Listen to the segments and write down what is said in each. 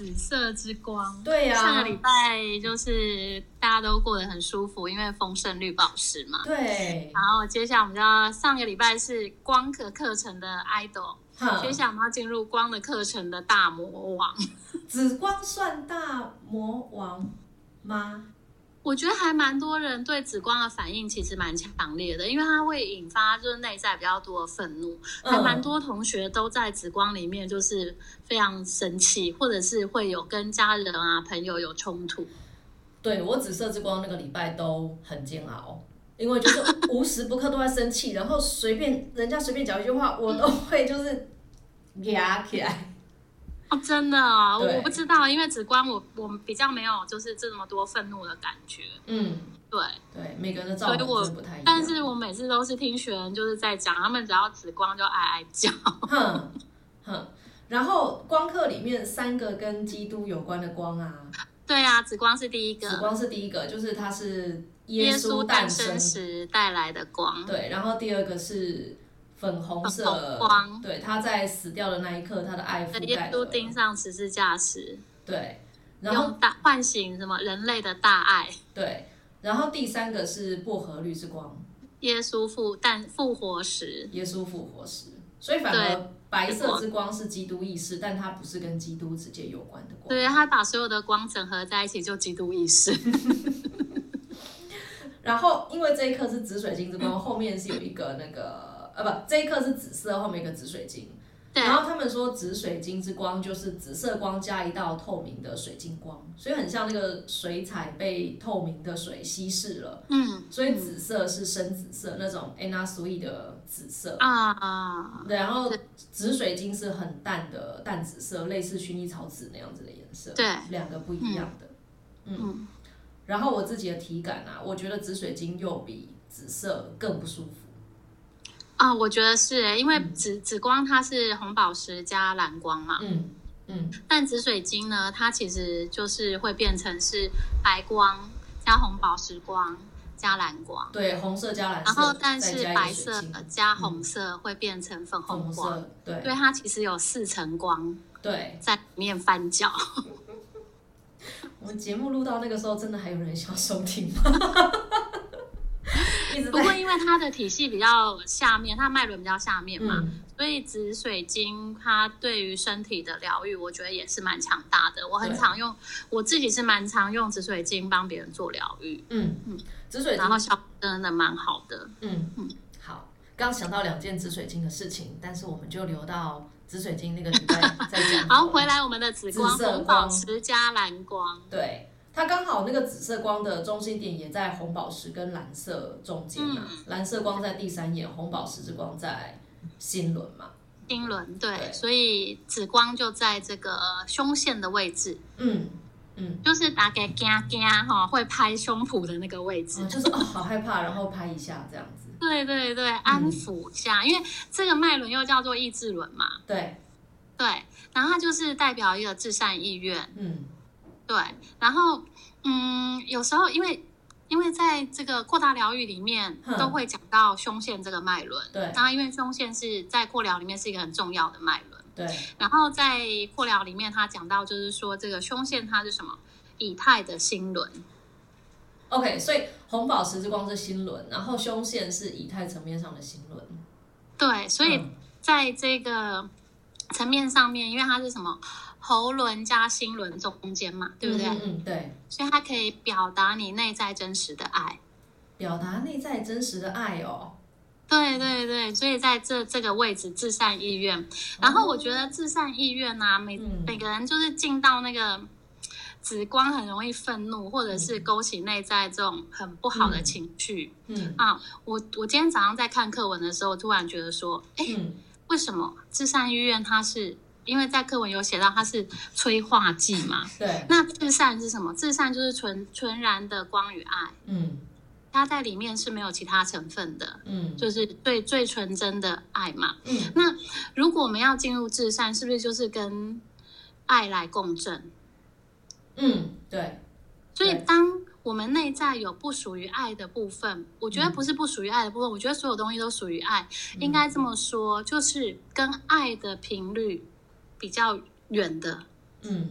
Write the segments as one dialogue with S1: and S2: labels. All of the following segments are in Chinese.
S1: 紫色之光。
S2: 对呀、
S1: 上个礼拜就是大家都过得很舒服，因为丰盛绿宝石嘛。
S2: 对，
S1: 然后接下来我们就要上个礼拜是光的课程的 idol，接，下来我们要进入光的课程的大魔王。
S2: 紫光算大魔王吗？
S1: 我觉得还蛮多人对紫光的反应其实蛮强烈的，因为它会引发就是内在比较多的愤怒，还蛮多同学都在紫光里面就是非常生气，或者是会有跟家人啊朋友有冲突。
S2: 对我紫色之光那个礼拜都很煎熬，因为就是无时不刻都在生气，然后随便人家随便讲一句话，我都会就是 压起来。
S1: 哦，真的啊，我不知道，因为紫光我我比较没有就是这么多愤怒的感觉，
S2: 嗯，
S1: 对，
S2: 对，每个人的照本
S1: 所以我
S2: 不太一样。
S1: 但是我每次都是听学员就是在讲，他们只要紫光就哀哀叫。
S2: 哼哼，然后光课里面三个跟基督有关的光啊，
S1: 对啊，紫光是第一个，
S2: 紫光是第一个，就是它是
S1: 耶
S2: 稣
S1: 稣诞
S2: 生，
S1: 时带来的光。
S2: 对，然后第二个是粉红色
S1: 粉红光
S2: 对，他在死掉的那一刻，他的爱覆
S1: 耶稣钉上十字架时，
S2: 对，然后
S1: 用大唤醒什么人类的大爱。
S2: 对，然后第三个是薄荷绿之光，
S1: 耶稣复但复活时，
S2: 耶稣复活时，所以反而白色之光是基督意识，但它不是跟基督直接有关的光。
S1: 对他把所有的光整合在一起，就基督意识。
S2: 然后因为这一颗是紫水晶之光，后面是有一个那个呃不，这一颗是紫色，后面一个紫水晶。
S1: 对
S2: 然后他们说紫水晶之光就是紫色光加一道透明的水晶光，所以很像那个水彩被透明的水稀释了，
S1: 嗯
S2: 所以紫色是深紫色那种 Anna Sui 的紫色。
S1: 啊，
S2: 对，然后紫水晶是很淡的淡紫色，类似薰衣草紫那样子的颜色，
S1: 对，
S2: 两个不一样的。嗯，然后我自己的体感啊，我觉得紫水晶又比紫色更不舒服。
S1: 啊，我觉得是耶，因为紫紫光它是红宝石加蓝光嘛，
S2: 嗯嗯，
S1: 但紫水晶呢，它其实就是会变成是白光加红宝石光加蓝光。
S2: 对，红色加蓝色，
S1: 然后，但是白色加红色会变成粉
S2: 粉红
S1: 红光，
S2: 色，对
S1: 对，它其实有四层光
S2: 对。
S1: 在里面翻搅。
S2: 我们节目录到那个时候，真的还有人想收听吗？
S1: 不过因为它的体系比较下面，它脉轮比较下面嘛，
S2: 嗯。
S1: 所以紫水晶它对于身体的疗愈，我觉得也是蛮强大的。我很常用，我自己是蛮常用紫水晶帮别人做疗愈，
S2: 嗯嗯，紫水晶。
S1: 然后效果真的蛮好的。
S2: 嗯嗯，好，刚想到两件紫水晶的事情，但是我们就留到紫水晶那个礼拜再讲。
S1: 好，回。来我们的紫光红宝
S2: 光
S1: 石加蓝光，
S2: 对，它刚好那个紫色光的中心点也在红宝石跟蓝色中间嘛，
S1: 嗯。
S2: 蓝色光在第三眼，红宝石之光在心轮嘛。
S1: 心轮对，
S2: 对。
S1: 所以紫光就在这个胸线的位置，
S2: 嗯嗯，
S1: 就是打给嘎嘎哈会拍胸脯的那个位置。
S2: 哦就是哦，好害怕，然后拍一下这样子。
S1: 对对对，安抚一下，因为这个脉轮又叫做意志轮嘛，
S2: 对，
S1: 对，然后它就是代表一个至善意愿，
S2: 嗯
S1: 对，然后嗯，有时候因为因为在这个扩大疗愈里面都会讲到胸腺这个脉轮，
S2: 对当
S1: 然后因为胸腺是在扩疗里面是一个很重要的脉轮，
S2: 对，
S1: 然后在扩疗里面他讲到就是说这个胸腺它是什么？以太的心轮
S2: ，OK，所以红宝石之光是心轮，然后胸腺是以太层面上的心轮。
S1: 对，所以
S2: 嗯
S1: 在这个层面上面，因为它是什么喉轮加心轮中间嘛，对不对？
S2: 嗯对，
S1: 所以它可以表达你内在真实的爱。
S2: 表达内在真实的爱哦。
S1: 对对对，所以在这这个位置，至善意愿。然后我觉得至善意愿呢、每、
S2: 嗯
S1: 每个人就是进到那个紫光，很容易愤怒，或者是勾起内在这种很不好的情绪、
S2: 嗯
S1: 啊。我我今天早上在看课文的时候，突然觉得说，哎，
S2: 嗯
S1: 为什么至善意愿它是因为在课文有写到它是催化剂嘛。
S2: 对。
S1: 那至善是什么？至善就是纯纯然的光与爱。
S2: 嗯。
S1: 它在里面是没有其他成分的。
S2: 嗯。
S1: 就是最最纯真的爱嘛。
S2: 嗯。
S1: 那如果我们要进入至善，是不是就是跟爱来共振？
S2: 嗯，对。
S1: 所以当我们内在有不属于爱的部分，我觉得不是不属于爱的部分，我觉得所有东西都属于爱。应该这么说，就是跟爱的频率比较远的，
S2: 嗯，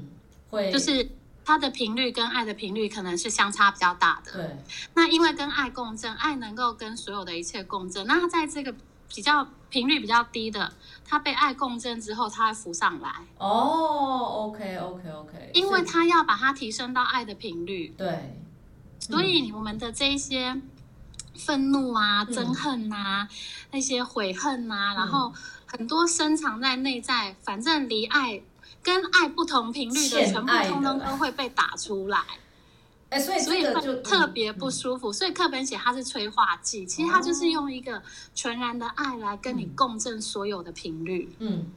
S2: 会
S1: 就是它的频率跟爱的频率可能是相差比较大的。
S2: 对。
S1: 那因为跟爱共振，爱能够跟所有的一切共振，那它在这个比较频率比较低的，它被爱共振之后，它会浮上来。
S2: 哦，OK，OK，OK。
S1: 因为它要把它提升到爱的频率。
S2: 对。
S1: 所以我们的这一些愤怒啊、憎恨啊、那些悔恨啊，然后很多深藏在内在，反正离爱跟爱不同频率的，全部通通都会被打出来。
S2: 哎，所以
S1: 所以
S2: 就
S1: 特别不舒服。所以课本写它是催化剂，其实它就是用一个全然的爱来跟你共振所有的频率。
S2: 嗯，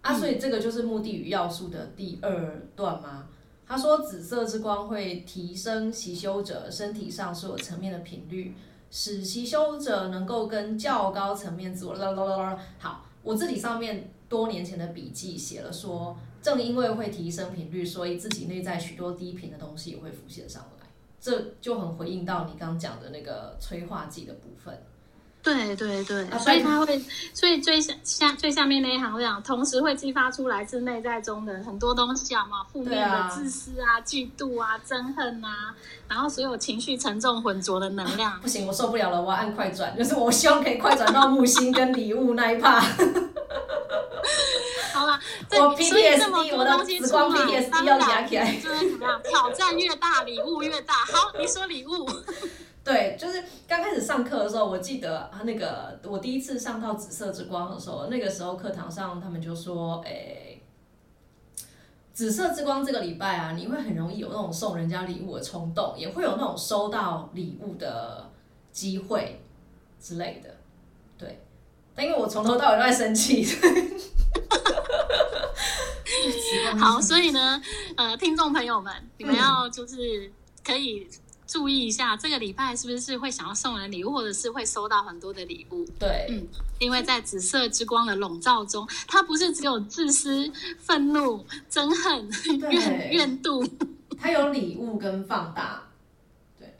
S2: 啊，所以这个就是目的与要素的第二段吗？他说：“紫色之光会提升习修者身体上所有层面的频率，使习修者能够跟较高层面自我啦啦啦啦。好，我自己上面多年前的笔记写了说，正因为会提升频率，所以自己内在许多低频的东西也会浮现上来。这就很回应到你刚讲的那个催化剂的部分。”
S1: 对对对，所以它会，所以最下下最下面那一行这样，同时会激发出来自内在中的很多东西，啊嘛？负面的自私啊、嫉妒啊、憎恨啊，然后所有情绪沉重浑浊的能量。
S2: 不行，我受不了了，我要按快转，就是我希望可以快转到木星跟礼物那一 part。
S1: 好了，
S2: 我
S1: PTSD，
S2: 我的紫光 PTSD 要加起来，
S1: 就是怎么样？挑战越大，礼物越大。好，你说礼物。
S2: 对，就是刚开始上课的时候，我记得啊，那个我第一次上到紫色之光的时候，那个时候课堂上他们就说，哎，紫色之光这个礼拜啊，你会很容易有那种送人家礼物的冲动，也会有那种收到礼物的机会之类的。对，但因为我从头到尾都在生气。
S1: 好，所以呢，呃，听众朋友们，你们要就是可以。注意一下，这个礼拜是不是会想要送人礼物，或者是会收到很多的礼物？
S2: 对，
S1: 嗯，因为在紫色之光的笼罩中，它不是只有自私、愤怒、憎恨、怨怨妒，
S2: 它有礼物跟放大。对，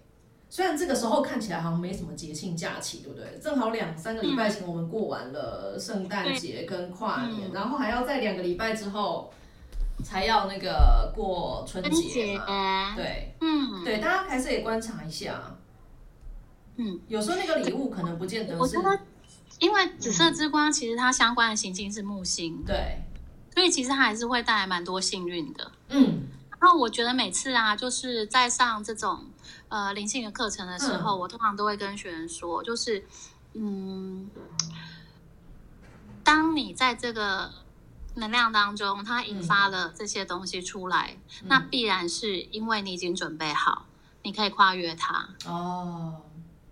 S2: 虽然这个时候看起来好像没什么节庆假期，对不对？正好两三个礼拜前我们过完了圣诞节跟跨年，然后还要在两个礼拜之后。才要那个过春节嘛，对，嗯，对，大家还是得观察一下，嗯，有时候那个礼物可能不见得是，
S1: 因为紫色之光其实它相关的行星是木星，
S2: 对，
S1: 所以其实它还是会带来蛮多幸运的，
S2: 嗯，
S1: 然后我觉得每次啊，就是在上这种呃灵性的课程的时候，我通常都会跟学员说，就是嗯，当你在这个。能量当中，它引发了这些东西出来，那必然是因为你已经准备好，你可以跨越它。
S2: 哦，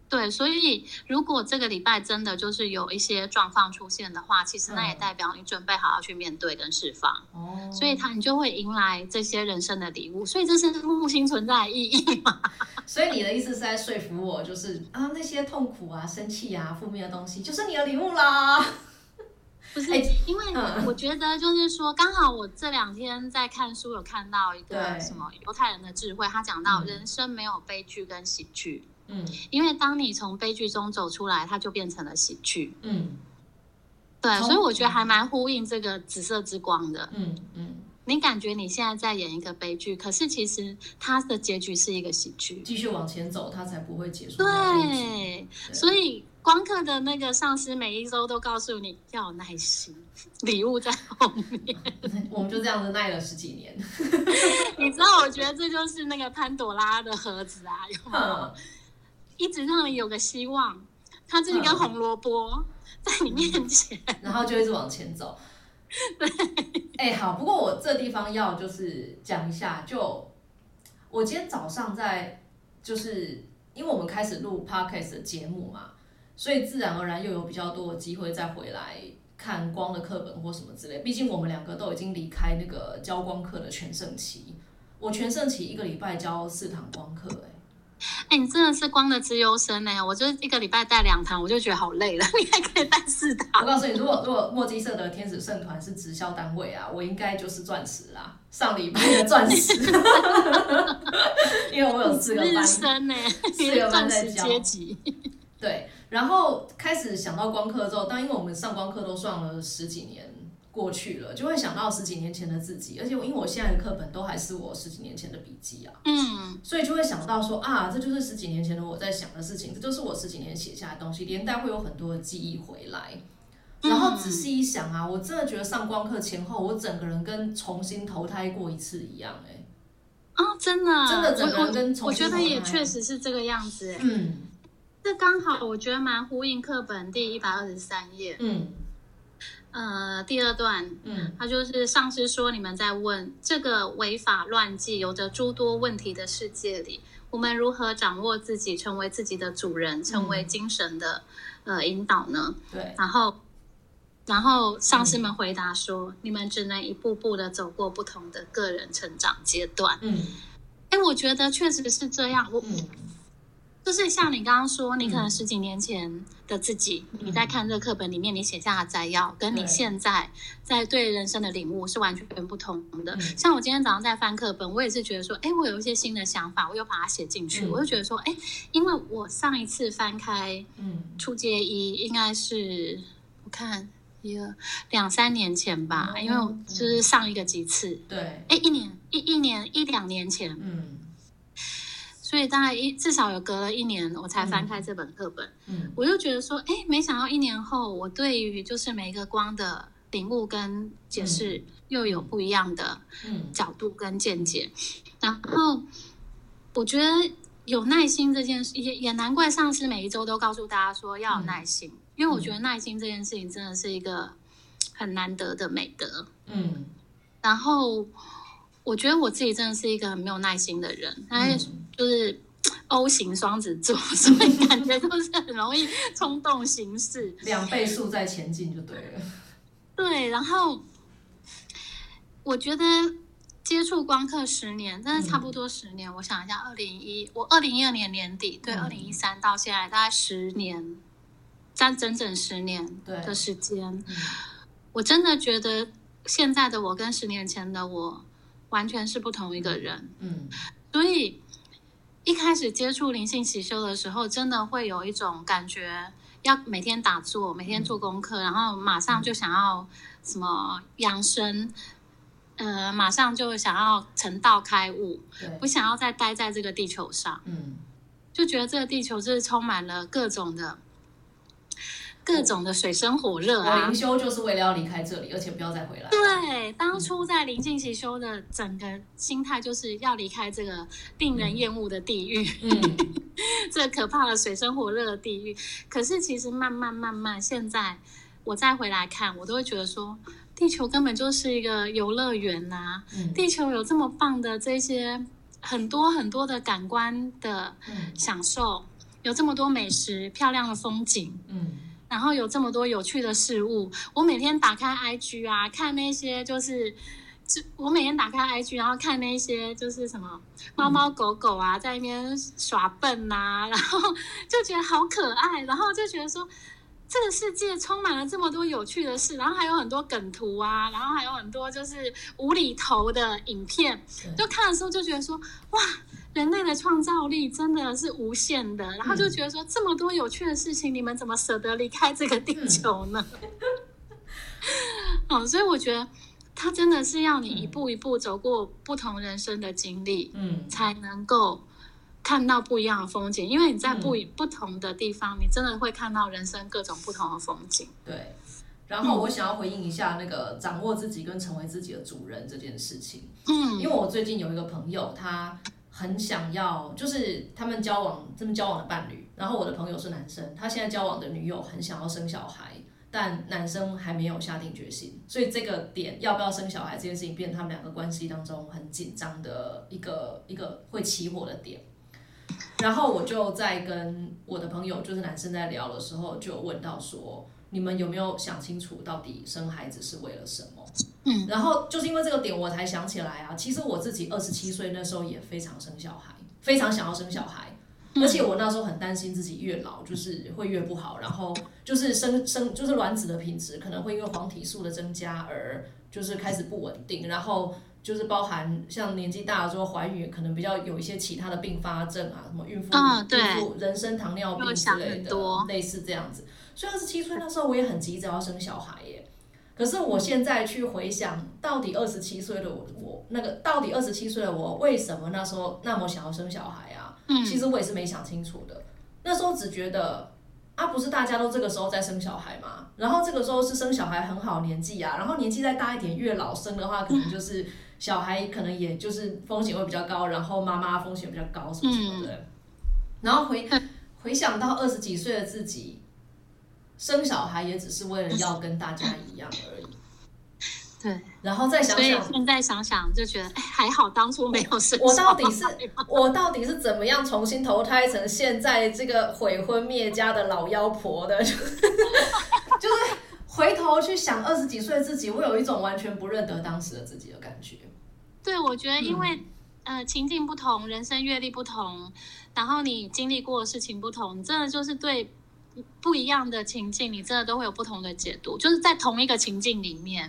S1: 对，所以如果这个礼拜真的就是有一些状况出现的话，其实那也代表你准备好要去面对跟释放。哦，所以它你就会迎来这些人生的礼物。所以这是木星存在的意义嘛？
S2: 所以你的意思是在说服我，就是啊那些痛苦啊、生气啊、负面的东西，就是你的礼物啦。
S1: 不是，因为我觉得就是说，刚好我这两天在看书，有看到一个什么犹太人的智慧，他讲到人生没有悲剧跟喜剧，
S2: 嗯，
S1: 因为当你从悲剧中走出来，它就变成了喜剧，
S2: 嗯，
S1: 对，所以我觉得还蛮呼应这个紫色之光的，
S2: 嗯嗯，
S1: 你感觉你现在在演一个悲剧，可是其实它的结局是一个喜剧，
S2: 继续往前走，它才不会结束，
S1: 对，所以。光课的那个上司每一周都告诉你要有耐心，礼物在后面。
S2: 我们就这样子耐了十几年。
S1: 你知道，我觉得这就是那个潘朵拉的盒子啊，有没有？一直让你有个希望，它是一根红萝卜在你面前，
S2: 然后就一直往前走。
S1: 对，
S2: 哎，好，不过我这地方要就是讲一下，就我今天早上在，就是因为我们开始录 podcast 的节目嘛。所以自然而然又有比较多的机会再回来看光的课本或什么之类。毕竟我们两个都已经离开那个教光课的全盛期。我全盛期一个礼拜教四堂光课、哎。
S1: 哎、你真的是光的资优生呢、我就一个礼拜带两堂，我就觉得好累了。你还可以带四堂我，
S2: 告诉你，如果如果墨基社的天使圣团是直销单位啊，我应该就是钻石啦，上礼拜的钻石，因为我有四个
S1: 日
S2: 班，
S1: 生呢、你
S2: 四
S1: 是
S2: 个班
S1: 钻石
S2: 在教
S1: 阶级。
S2: 对，然后开始想到光课之后，但因为我们上光课都上了十几年过去了，就会想到十几年前的自己，而且我因为我现在的课本都还是我十几年前的笔记啊，
S1: 嗯，
S2: 所以就会想到说啊，这就是十几年前的我在想的事情，这就是我十几年写下的东西，连带会有很多的记忆回来。然后仔细一想啊，我真的觉得上光课前后，我整个人跟重新投胎过一次一样、欸，
S1: 哦，真的，
S2: 真的整个人
S1: 我
S2: 跟
S1: 我我觉得也确实是这个样子哎。
S2: 嗯
S1: 这刚好我觉得蛮呼应课本第一百二十三页，
S2: 嗯
S1: 呃，第二段，
S2: 嗯
S1: 他就是上师说你们在问这个违法乱纪、有着诸多问题的世界里，我们如何掌握自己，成为自己的主人，成为精神的、呃引导呢？
S2: 对，
S1: 然后，然后上师们回答说，你们只能一步步的走过不同的个人成长阶段。
S2: 嗯
S1: 哎，我觉得确实是这样。我
S2: 嗯
S1: 就是像你刚刚说，你可能
S2: 嗯。
S1: 十几年前的自己，你在看这个课本里面你写下的摘要，跟你
S2: 对。
S1: 现在在对人生的领悟是完全不同的。
S2: 嗯。
S1: 像我今天早上在翻课本，我也是觉得说，哎，我有一些新的想法，我又把它写进去，
S2: 嗯。
S1: 我就觉得说，哎，因为我上一次翻开
S2: 嗯。
S1: 初阶一，应该是我看一个两三年前吧，
S2: 哦
S1: 因为就是上一个几次，
S2: 对，
S1: 哎，一年一一年一两年前，
S2: 嗯
S1: 所以大概一至少有隔了一年，我才翻开这本课本。
S2: 嗯。
S1: 我就觉得说，哎，没想到一年后，我对于就是每一个光的领悟跟解释，又有不一样的
S2: 嗯。
S1: 角度跟见解。然后我觉得有耐心这件事，也也难怪上司每一周都告诉大家说要有耐心，因为我觉得耐心这件事情真的是一个很难得的美德。
S2: 嗯。
S1: 然后我觉得我自己真的是一个很没有耐心的人，但是
S2: 嗯
S1: 就是 O 型双子座，所以感觉就是很容易冲动行事。
S2: 两倍速在前进就对了。
S1: 对，然后我觉得接触光刻十年，真的差不多十年。我想一下，二零一我二零一二年年底，对，
S2: 嗯
S1: 二零一三到现在大概十年，占整整十年
S2: 对
S1: 的时间。
S2: 嗯
S1: 我真的觉得现在的我跟十年前的我完全是不同一个人。
S2: 嗯
S1: 所以一开始接触灵性习修的时候，真的会有一种感觉，要每天打坐，每天做功课，然后马上就想要什么养生，呃，马上就想要成道开悟，不想要再待在这个地球上，
S2: 嗯
S1: 就觉得这个地球是充满了各种的。各种的水深火热
S2: 我
S1: 啊
S2: 灵，修就是为了要离开这里，而且不要再回来。
S1: 对，当初在灵性习修的整个心态就是要离开这个令人厌恶的地狱，
S2: 嗯
S1: 这可怕的水深火热的地狱。可是其实慢慢慢慢，现在我再回来看，我都会觉得说，地球根本就是一个游乐园呐、
S2: 嗯
S1: 地球有这么棒的这些很多很多的感官的
S2: 嗯
S1: 享受，有这么多美食、漂亮的风景。
S2: 嗯
S1: 然后有这么多有趣的事物，我每天打开 IG 啊，看那些就是，就我每天打开 IG，然后看那些就是什么猫猫狗狗啊，在那边耍笨呐、然后就觉得好可爱，然后就觉得说。这个世界充满了这么多有趣的事，然后还有很多梗图啊，然后还有很多就是无厘头的影片，就看的时候就觉得说，哇，人类的创造力真的是无限的，然后就觉得说，这么多有趣的事情，你们怎么舍得离开这个地球呢？哦，所以我觉得他真的是要你一步一步走过不同人生的经历，
S2: 嗯
S1: 才能够看到不一样的风景。因为你在不
S2: 嗯
S1: 不同的地方，你真的会看到人生各种不同的风景。
S2: 对。然后我想要回应一下那个掌握自己跟成为自己的主人这件事情。嗯因
S1: 嗯
S2: 为我最近有一个朋友，他很想要，就是他们交往，他们交往的伴侣，然后我的朋友是男生，他现在交往的女友很想要生小孩，但男生还没有下定决心，所以这个点要不要生小孩这件事情，变成他们两个关系当中很紧张的一个一个会起火的点。然后我就在跟我的朋友，就是男生在聊的时候，就问到说，你们有没有想清楚到底生孩子是为了什么？
S1: 嗯，
S2: 然后就是因为这个点，我才想起来啊，其实我自己二十七岁那时候也非常生小孩，非常想要生小孩。而且我那时候很担心自己越老就是会越不好，然后就是生生就是卵子的品质可能会因为黄体素的增加而就是开始不稳定，然后就是包含像年纪大了之后怀孕可能比较有一些其他的并发症啊，什么孕妇、孕妇人生糖尿病之类的，类似这样子。所以二十七岁那时候我也很急着要生小孩耶。可是我现在去回想，到底二十七岁的我，我那个到底二十七岁的我为什么那时候那么想要生小孩啊？嗯，其实我也是没想清楚的。那时候只觉得啊，不是大家都这个时候在生小孩吗？然后这个时候是生小孩很好年纪啊，然后年纪再大一点越老生的话，可能就是小孩可能也就是风险会比较高，然后妈妈风险比较高什么什么的。然后回回想到二十几岁的自己。生小孩也只是为了要跟大家一样而已。
S1: 对，
S2: 然后再想想，
S1: 现在想想就觉得，哎，还好当初没有生。
S2: 我到底是 我到底是怎么样重新投胎成现在这个悔婚灭家的老妖婆的？就是回头去想二十几岁的自己，我有一种完全不认得当时的自己的感觉。
S1: 对，我觉得因为呃情境不同，人生阅历不同，然后你经历过的事情不同，真的就是对。不一样的情境，你真的都会有不同的解读。就是在同一个情境里面，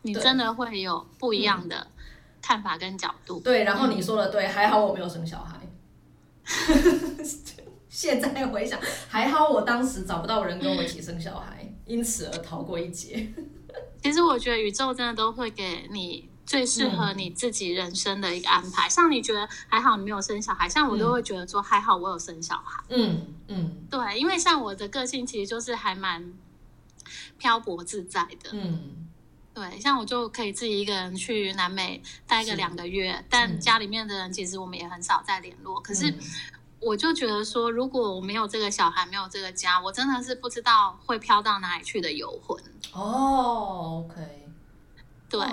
S1: 你真的会有不一样的看法跟角度。
S2: 对，然后你说的对，还好我没有生小孩。现在回想，还好我当时找不到人跟我一起生小孩，因此而逃过一劫。
S1: 其实我觉得宇宙真的都会给你。最适合你自己人生的一个安排，像你觉得还好你没有生小孩，像我都会觉得说还好我有生小孩。
S2: 嗯嗯，
S1: 对，因为像我的个性其实就是还蛮漂泊自在的。
S2: 嗯，
S1: 对，像我就可以自己一个人去南美待个两个月，但家里面的人其实我们也很少再联络。可是我就觉得说，如果我没有这个小孩，没有这个家，我真的是不知道会飘到哪里去的游魂。
S2: 哦，OK。
S1: 对，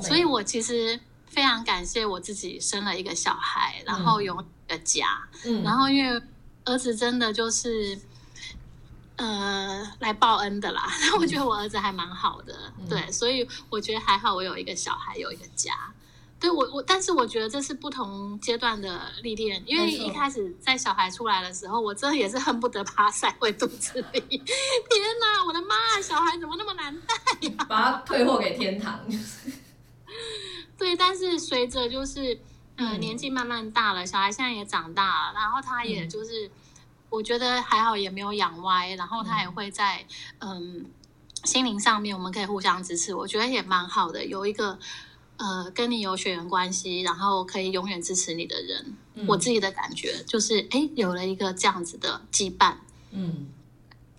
S1: 所以我其实非常感谢我自己生了一个小孩，然后有一个家，嗯然后因为儿子真的就是呃来报恩的啦，我觉得我儿子还蛮好的，对，所以我觉得还好，我有一个小孩，有一个家。对我我，但是我觉得这是不同阶段的历练，因为一开始在小孩出来的时候，我真的也是恨不得把他塞回肚子里。天哪，我的妈，小孩怎么那么难带呀？
S2: 把他退货给天堂。
S1: 对，但是随着就是嗯年纪慢慢大了，小孩现在也长大了，然后他也就是我觉得还好，也没有养歪，然后他也会在嗯心灵上面我们可以互相支持，我觉得也蛮好的，有一个。呃，跟你有血缘关系，然后可以永远支持你的人，我自己的感觉就是，哎，有了一个这样子的羁绊，
S2: 嗯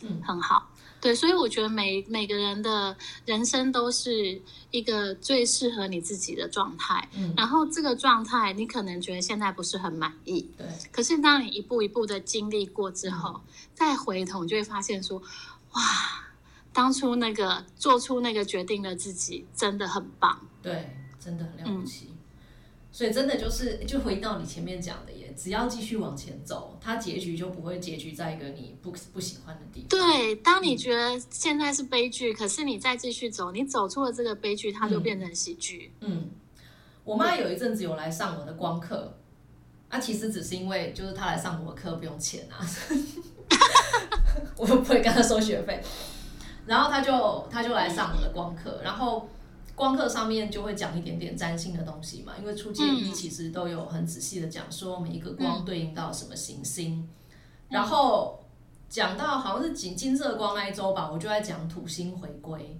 S1: 嗯，很好，对，所以我觉得每每个人的人生都是一个最适合你自己的状态，
S2: 嗯，
S1: 然后这个状态你可能觉得现在不是很满意，
S2: 对，
S1: 可是当你一步一步的经历过之后，再回头，你就会发现说，哇，当初那个做出那个决定的自己真的很棒，
S2: 对。真的很了不起，所以真的就是就回到你前面讲的耶，只要继续往前走，它结局就不会结局在一个你不不喜欢的地方。
S1: 对，当你觉得现在是悲剧，可是你再继续走，你走出了这个悲剧，它就变成喜剧。
S2: 嗯，我妈有一阵子有来上我的光课，啊，其实只是因为就是她来上我的课不用钱啊，我不会跟她收学费，然后她就她就来上我的光课，然后。光课上面就会讲一点点占星的东西嘛，因为初阶一其实都有很仔细的讲说每一个光对应到什么行星，然后讲到好像是金金色光那一周吧，我就在讲土星回归。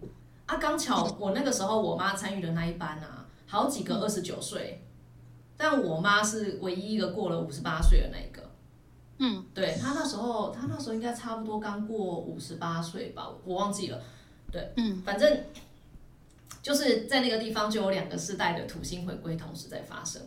S2: 啊，刚巧我那个时候我妈参与的那一班啊，好几个二十九岁，但我妈是唯一一个过了五十八岁的那一个，
S1: 嗯，
S2: 对她那时候她那时候应该差不多刚过五十八岁吧，我忘记了，对，
S1: 嗯，
S2: 反正。就是在那个地方就有两个世代的土星回归同时在发生，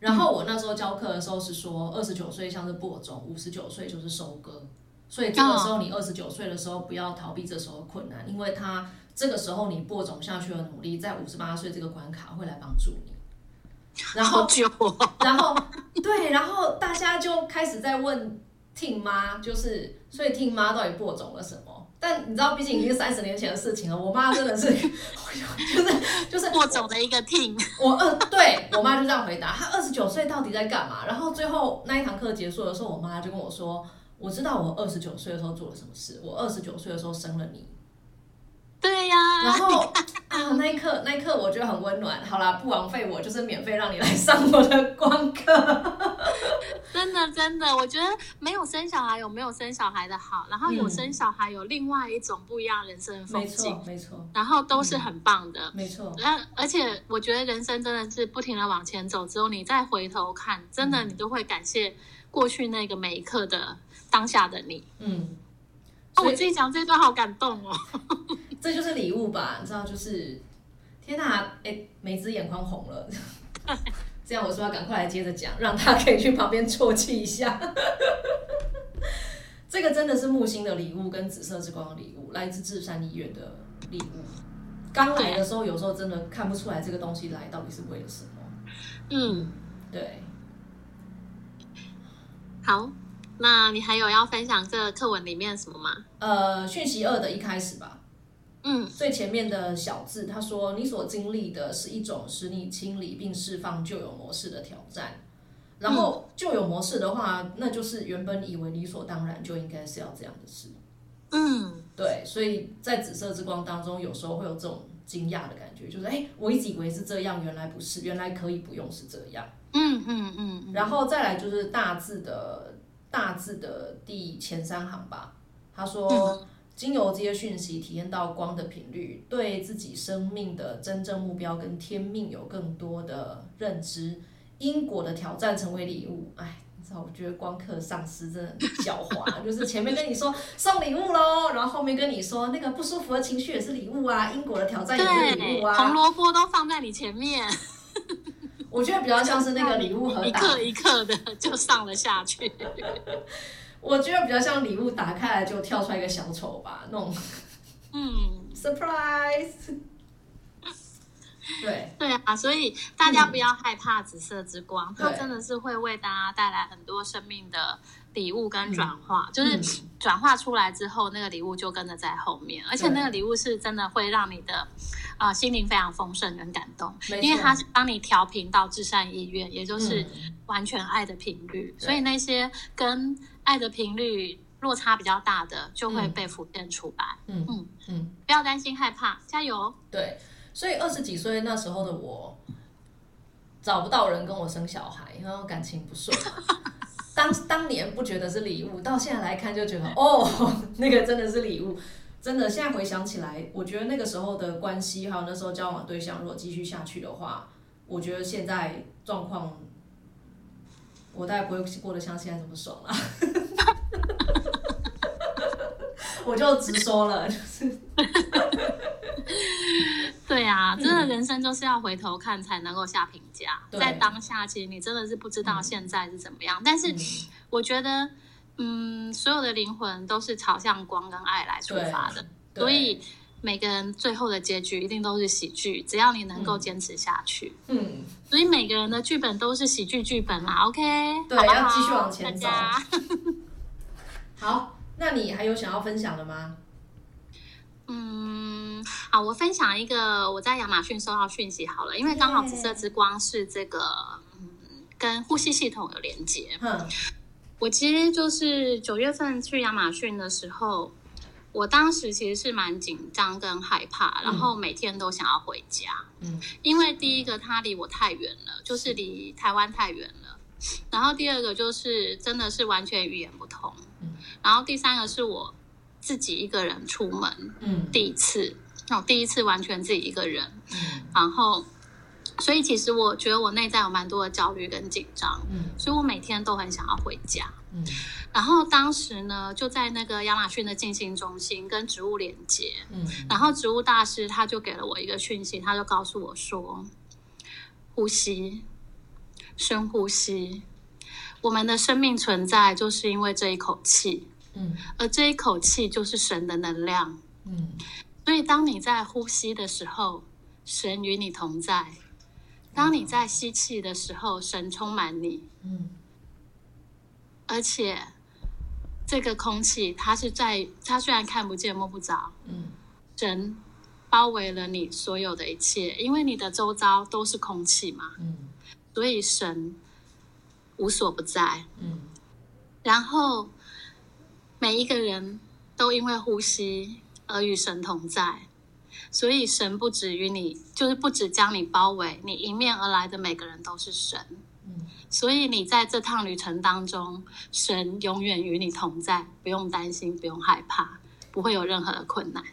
S2: 然后我那时候教课的时候是说，二十九岁像是播种，五十九岁就是收割，所以这个时候你二十九岁的时候不要逃避这时候的困难，因为他这个时候你播种下去的努力，在五十八岁这个关卡会来帮助你。然后，
S1: 然
S2: 后对，然后大家就开始在问。听妈，就是所以听妈到底播种了什么？但你知道，毕竟已经三十年前的事情了。我妈真的是，就是就是
S1: 我走的一个听。
S2: 我二对我妈就这样回答，她二十九岁到底在干嘛？然后最后那一堂课结束的时候，我妈就跟我说：“我知道我二十九岁的时候做了什么事。我二十九岁的时候生了你。”
S1: 对呀，
S2: 然后啊，那一刻那一刻我觉得很温暖。好啦，不枉费我，就是免费让你来上我的光课。
S1: 真的真的，我觉得没有生小孩有没有生小孩的好，然后有生小孩有另外一种不一样人生的风景，
S2: 没错，
S1: 然后都是很棒的，
S2: 没错。
S1: 而而且我觉得人生真的是不停的往前走之后，你再回头看，真的你都会感谢过去那个每一刻的当下的你。嗯，我自己讲这段好感动哦。
S2: 这就是礼物吧，你知道，就是天哪，哎，梅子眼眶红了。这样我说要赶快来接着讲，让他可以去旁边啜泣一下。这个真的是木星的礼物，跟紫色之光的礼物，来自智山医院的礼物。刚来的时候，有时候真的看不出来这个东西来到底是为了什么。嗯，对。
S1: 好，那你还有要分享这个课文里面什么吗？
S2: 呃，讯息二的一开始吧。嗯，最前面的小字，他说你所经历的是一种使你清理并释放旧有模式的挑战。然后旧有模式的话，那就是原本以为理所当然就应该是要这样的事。嗯，对，所以在紫色之光当中，有时候会有这种惊讶的感觉，就是哎，我一直以为是这样，原来不是，原来可以不用是这样。嗯嗯嗯。然后再来就是大字的大字的第前三行吧，他说。经由这些讯息，体验到光的频率，对自己生命的真正目标跟天命有更多的认知。因果的挑战成为礼物，哎，你知道，我觉得光刻上司真的很狡猾，就是前面跟你说送礼物喽，然后后面跟你说那个不舒服的情绪也是礼物啊，因果的挑战也是礼物啊，
S1: 红萝卜都放在你前面。
S2: 我觉得比较像是那个礼物盒，
S1: 一克一克的就上了下去。
S2: 我觉得比较像礼物打开来就跳出来一个小丑吧，那种，嗯，surprise，对。
S1: 对啊，所以大家不要害怕紫色之光，它真的是会为大家带来很多生命的礼物跟转化，就是转化出来之后，那个礼物就跟着在后面，而且那个礼物是真的会让你的啊心灵非常丰盛跟感动，因为它是帮你调频到至善意愿，也就是完全爱的频率，所以那些跟爱的频率落差比较大的就会被浮现出来。嗯嗯嗯，不要担心害怕，加油。
S2: 对，所以二十几岁那时候的我，找不到人跟我生小孩，然后感情不顺。当当年不觉得是礼物，到现在来看就觉得哦，那个真的是礼物。真的，现在回想起来，我觉得那个时候的关系，还有那时候交往对象，如果继续下去的话，我觉得现在状况。我大概不会过得像现在这么爽了，我就直说了，就是，
S1: 对啊，真的人生就是要回头看才能够下评价，在当下其实你真的是不知道现在是怎么样，但是我觉得，嗯，所有的灵魂都是朝向光跟爱来出发的，所以。每个人最后的结局一定都是喜剧，只要你能够坚持下去。嗯，所以每个人的剧本都是喜剧剧本啦。OK，
S2: 对，要继续往前走。好，那你还有想要分享的吗？
S1: 嗯，好，我分享一个我在亚马逊收到讯息好了，因为刚好紫色之光是这个，嗯，跟呼吸系统有连接。嗯，我其实就是九月份去亚马逊的时候。我当时其实是蛮紧张跟害怕，然后每天都想要回家，嗯，因为第一个它离我太远了，就是离台湾太远了，然后第二个就是真的是完全语言不通，嗯，然后第三个是我自己一个人出门，嗯，第一次，我，第一次完全自己一个人，嗯，然后，所以其实我觉得我内在有蛮多的焦虑跟紧张，嗯，所以我每天都很想要回家，嗯。然后当时呢，就在那个亚马逊的静心中心跟植物连接，嗯，然后植物大师他就给了我一个讯息，他就告诉我说：呼吸，深呼吸，我们的生命存在就是因为这一口气，嗯，而这一口气就是神的能量，嗯，所以当你在呼吸的时候，神与你同在；当你在吸气的时候，神充满你，嗯，而且。这个空气，它是在它虽然看不见摸不着，
S2: 嗯。
S1: 神包围了你所有的一切，因为你的周遭都是空气嘛，
S2: 嗯。
S1: 所以神无所不在。
S2: 嗯。
S1: 然后每一个人都因为呼吸而与神同在，所以神不止与你，就是不止将你包围，你迎面而来的每个人都是神。
S2: 嗯
S1: 所以你在这趟旅程当中，神永远与你同在，不用担心，不用害怕，不会有任何的困难。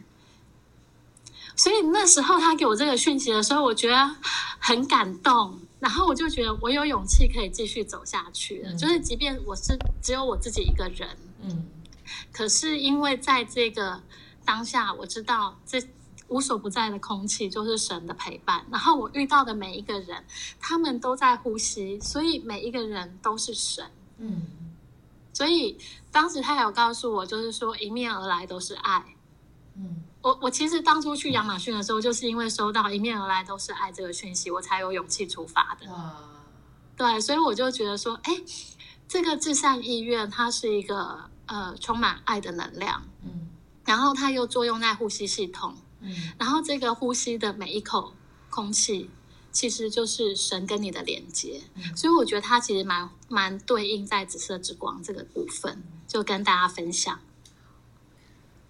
S1: 所以那时候他给我这个讯息的时候，我觉得很感动，然后我就觉得我有勇气可以继续走下去了。
S2: 嗯
S1: 就是即便我是只有我自己一个人，
S2: 嗯
S1: 可是因为在这个当下，我知道这无所不在的空气就是神的陪伴，然后我遇到的每一个人，他们都在呼吸，所以每一个人都是神。
S2: 嗯
S1: 所以当时他有告诉我，就是说迎面而来都是爱。
S2: 嗯
S1: 我我其实当初去亚马逊的时候，就是因为收到迎面而来都是爱这个讯息，我才有勇气出发的。
S2: 哇，
S1: 对，所以我就觉得说，哎，这个至善意愿它是一个呃充满爱的能量，
S2: 嗯。
S1: 然后它又作用在呼吸系统，
S2: 嗯。
S1: 然后这个呼吸的每一口空气，其实就是神跟你的连接，
S2: 嗯。
S1: 所以我觉得它其实蛮蛮对应在紫色之光这个部分，就跟大家分享。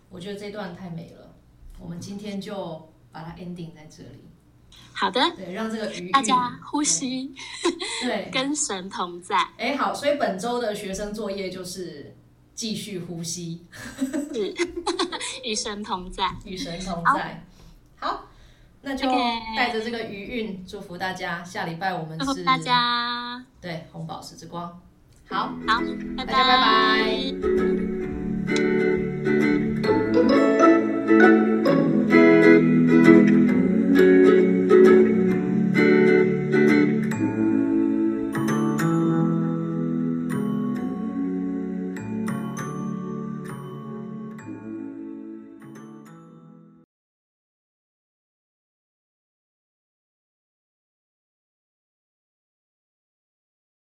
S2: 我觉得这段太美了，我们今天就把它 ending 在这里，
S1: 好的，
S2: 对，让这个余
S1: 大家呼吸，
S2: 对，
S1: 跟神同在，
S2: 哎好，所以本周的学生作业就是继续呼吸，
S1: 与神同在，
S2: 与神同在。好，那就带着这个余韵，祝福大家。下礼拜我们是
S1: 大家
S2: 对红宝石之光。好，
S1: 好，
S2: 大家拜拜。